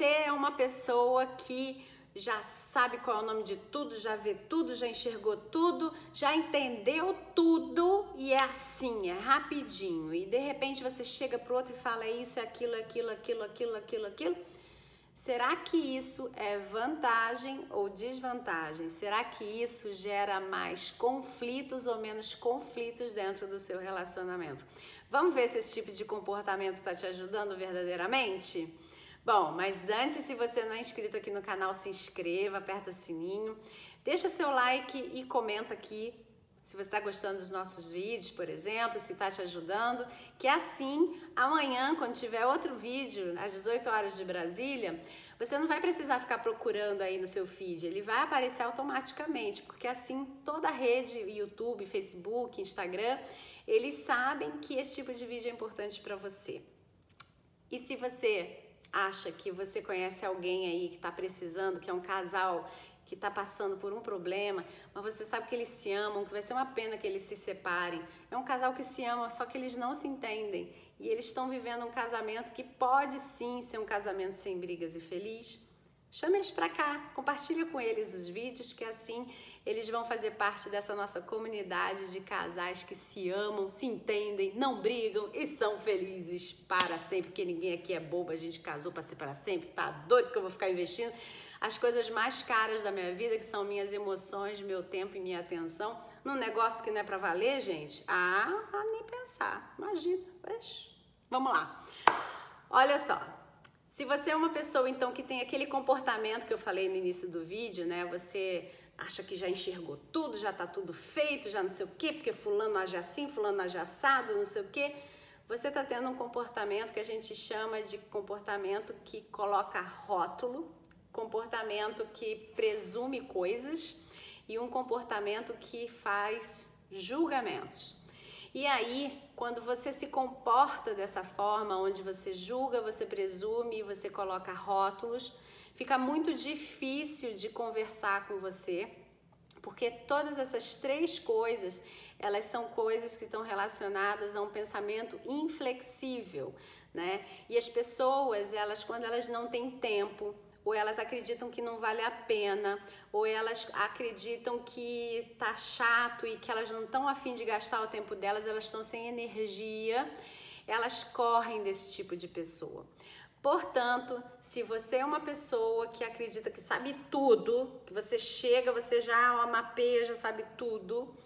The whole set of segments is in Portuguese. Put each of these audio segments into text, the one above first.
você é uma pessoa que já sabe qual é o nome de tudo, já vê tudo, já enxergou tudo, já entendeu tudo e é assim, é rapidinho. E de repente você chega pro outro e fala é isso, é aquilo, é aquilo, aquilo, aquilo, aquilo, aquilo. Será que isso é vantagem ou desvantagem? Será que isso gera mais conflitos ou menos conflitos dentro do seu relacionamento? Vamos ver se esse tipo de comportamento está te ajudando verdadeiramente? Bom, mas antes, se você não é inscrito aqui no canal, se inscreva, aperta sininho, deixa seu like e comenta aqui se você está gostando dos nossos vídeos, por exemplo, se está te ajudando, que assim, amanhã, quando tiver outro vídeo, às 18 horas de Brasília, você não vai precisar ficar procurando aí no seu feed, ele vai aparecer automaticamente, porque assim toda a rede, YouTube, Facebook, Instagram, eles sabem que esse tipo de vídeo é importante para você. E se você acha que você conhece alguém aí que está precisando, que é um casal que está passando por um problema, mas você sabe que eles se amam, que vai ser uma pena que eles se separem. É um casal que se ama, só que eles não se entendem. E eles estão vivendo um casamento que pode sim ser um casamento sem brigas e feliz. Chame eles para cá, compartilha com eles os vídeos, que assim eles vão fazer parte dessa nossa comunidade de casais que se amam, se entendem, não brigam e são felizes para sempre, porque ninguém aqui é bobo, a gente casou para ser para sempre, tá doido que eu vou ficar investindo as coisas mais caras da minha vida, que são minhas emoções, meu tempo e minha atenção, num negócio que não é para valer, gente? Ah, nem pensar. Imagina. Vamos lá. Olha só, se você é uma pessoa, então, que tem aquele comportamento que eu falei no início do vídeo, né? Você acha que já enxergou tudo, já tá tudo feito, já não sei o quê, porque fulano age assim, fulano age assado, não sei o quê. Você tá tendo um comportamento que a gente chama de comportamento que coloca rótulo, comportamento que presume coisas e um comportamento que faz julgamentos. E aí, quando você se comporta dessa forma, onde você julga, você presume, você coloca rótulos, fica muito difícil de conversar com você, porque todas essas três coisas, elas são coisas que estão relacionadas a um pensamento inflexível, né? E as pessoas, elas quando elas não têm tempo, ou elas acreditam que não vale a pena, ou elas acreditam que tá chato e que elas não estão afim de gastar o tempo delas, elas estão sem energia, elas correm desse tipo de pessoa. Portanto, se você é uma pessoa que acredita que sabe tudo, que você chega, você já mapeia, já sabe tudo,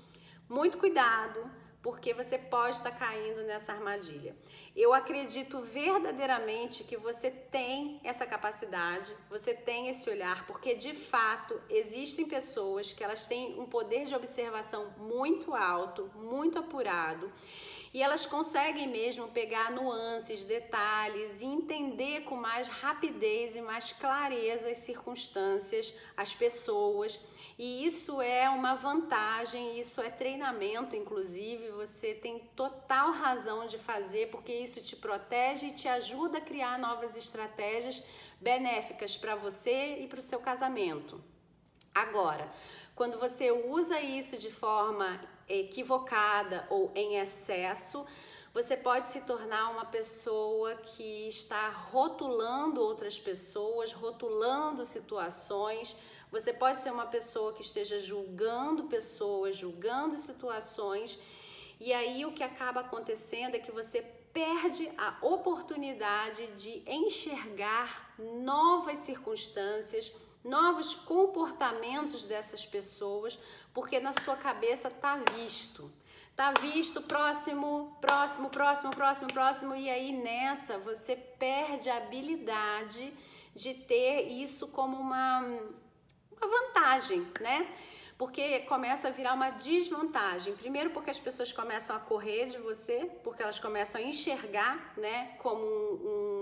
muito cuidado porque você pode estar caindo nessa armadilha. Eu acredito verdadeiramente que você tem essa capacidade, você tem esse olhar, porque de fato existem pessoas que elas têm um poder de observação muito alto, muito apurado, e elas conseguem mesmo pegar nuances, detalhes e entender com mais rapidez e mais clareza as circunstâncias, as pessoas e isso é uma vantagem, isso é treinamento, inclusive, você tem total razão de fazer, porque isso te protege e te ajuda a criar novas estratégias benéficas para você e para o seu casamento. Agora, quando você usa isso de forma equivocada ou em excesso, você pode se tornar uma pessoa que está rotulando outras pessoas, rotulando situações. Você pode ser uma pessoa que esteja julgando pessoas, julgando situações. E aí o que acaba acontecendo é que você perde a oportunidade de enxergar novas circunstâncias, novos comportamentos dessas pessoas, porque na sua cabeça está visto. Tá visto, próximo, próximo, próximo, próximo, próximo, e aí nessa você perde a habilidade de ter isso como uma, uma vantagem, né? Porque começa a virar uma desvantagem. Primeiro, porque as pessoas começam a correr de você, porque elas começam a enxergar, né, como um, um,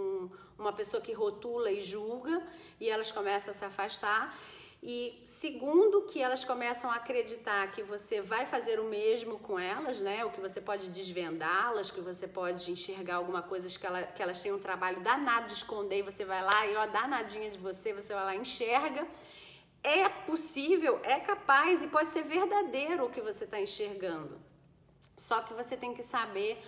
uma pessoa que rotula e julga, e elas começam a se afastar. E segundo que elas começam a acreditar que você vai fazer o mesmo com elas, né? O que você pode desvendá-las, que você pode enxergar alguma coisa que, ela, que elas têm um trabalho danado de esconder e você vai lá e ó, danadinha de você, você vai lá e enxerga. É possível, é capaz e pode ser verdadeiro o que você está enxergando. Só que você tem que saber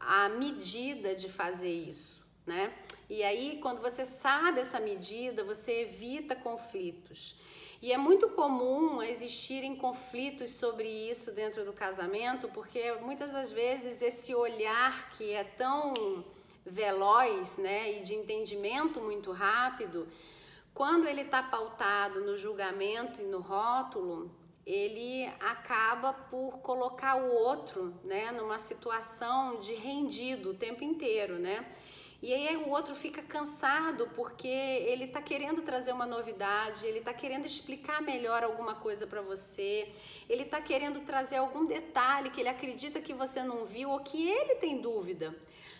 a medida de fazer isso, né? E aí, quando você sabe essa medida, você evita conflitos. E é muito comum existirem conflitos sobre isso dentro do casamento, porque muitas das vezes esse olhar que é tão veloz, né, e de entendimento muito rápido, quando ele está pautado no julgamento e no rótulo, ele acaba por colocar o outro, né, numa situação de rendido o tempo inteiro, né? E aí o outro fica cansado porque ele está querendo trazer uma novidade, ele está querendo explicar melhor alguma coisa para você, ele está querendo trazer algum detalhe que ele acredita que você não viu ou que ele tem dúvida.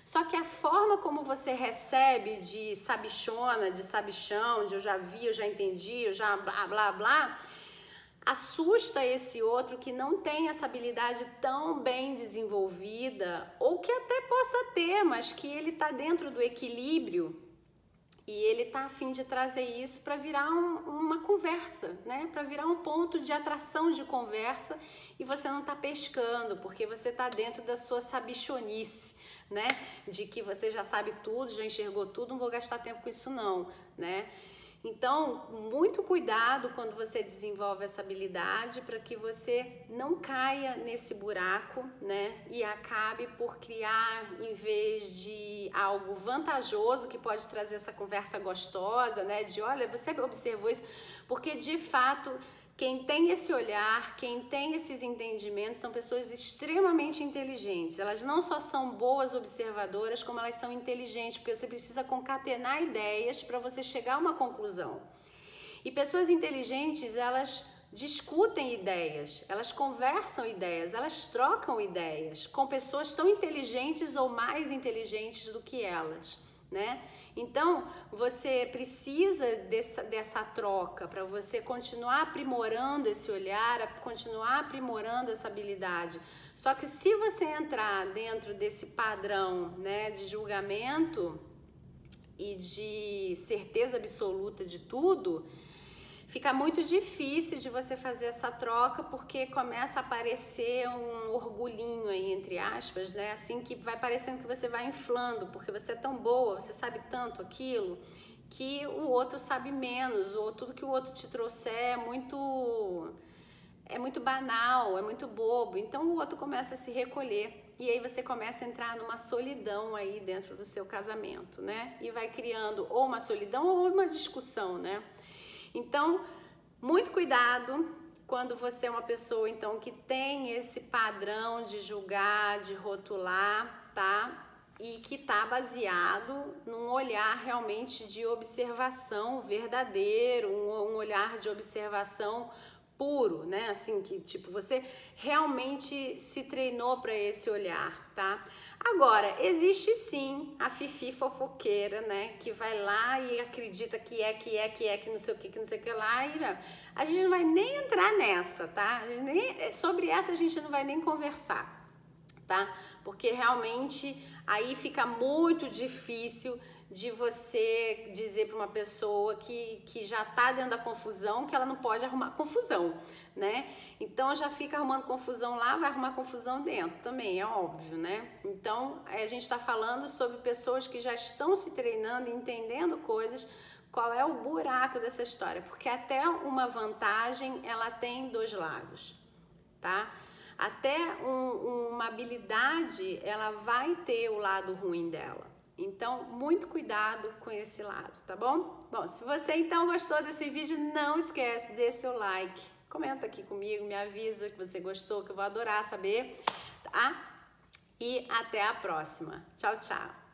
Só que a forma como você recebe de sabichona, de sabichão, de eu já vi, eu já entendi, eu já blá blá blá, assusta esse outro que não tem essa habilidade tão bem desenvolvida ou que até possa ter, mas que ele está dentro do equilíbrio e ele está a fim de trazer isso para virar um, uma conversa, né? Para virar um ponto de atração de conversa e você não está pescando porque você está dentro da sua sabichonice, né? De que você já sabe tudo, já enxergou tudo, não vou gastar tempo com isso não, né? Então, muito cuidado quando você desenvolve essa habilidade para que você não caia nesse buraco, né? E acabe por criar, em vez de algo vantajoso que pode trazer essa conversa gostosa, né? De olha, você observou isso, porque de fato quem tem esse olhar, quem tem esses entendimentos, são pessoas extremamente inteligentes. Elas não só são boas observadoras, como elas são inteligentes, porque você precisa concatenar ideias para você chegar a uma conclusão. E pessoas inteligentes, elas discutem ideias, elas conversam ideias, elas trocam ideias com pessoas tão inteligentes ou mais inteligentes do que elas, né? Então, você precisa dessa, dessa troca para você continuar aprimorando esse olhar, continuar aprimorando essa habilidade. Só que se você entrar dentro desse padrão né, de julgamento e de certeza absoluta de tudo, fica muito difícil de você fazer essa troca porque começa a aparecer um orgulhinho aí, entre aspas, né? Assim que vai parecendo que você vai inflando, porque você é tão boa, você sabe tanto aquilo, que o outro sabe menos, ou tudo que o outro te trouxer é muito é muito banal, é muito bobo. Então o outro começa a se recolher e aí você começa a entrar numa solidão aí dentro do seu casamento, né? E vai criando ou uma solidão ou uma discussão, né? Então, muito cuidado quando você é uma pessoa então que tem esse padrão de julgar, de rotular, tá? E que tá baseado num olhar realmente de observação verdadeiro, um olhar de observação puro, né? Assim que tipo você realmente se treinou para esse olhar, tá? Agora, existe sim a fifi fofoqueira, né, que vai lá e acredita que é, que é, que é, que não sei o que, que não sei o que lá e a gente não vai nem entrar nessa, tá? Nem, sobre essa a gente não vai nem conversar, tá? Porque realmente aí fica muito difícil de você dizer para uma pessoa que, que já está dentro da confusão que ela não pode arrumar confusão, né? Então já fica arrumando confusão lá, vai arrumar confusão dentro também, é óbvio, né? Então a gente está falando sobre pessoas que já estão se treinando, entendendo coisas. Qual é o buraco dessa história? Porque até uma vantagem ela tem dois lados, tá? Até um, uma habilidade ela vai ter o lado ruim dela. Então, muito cuidado com esse lado, tá bom? Bom, se você então gostou desse vídeo, não esquece, dê seu like, comenta aqui comigo, me avisa que você gostou, que eu vou adorar saber, tá? E até a próxima. Tchau, tchau!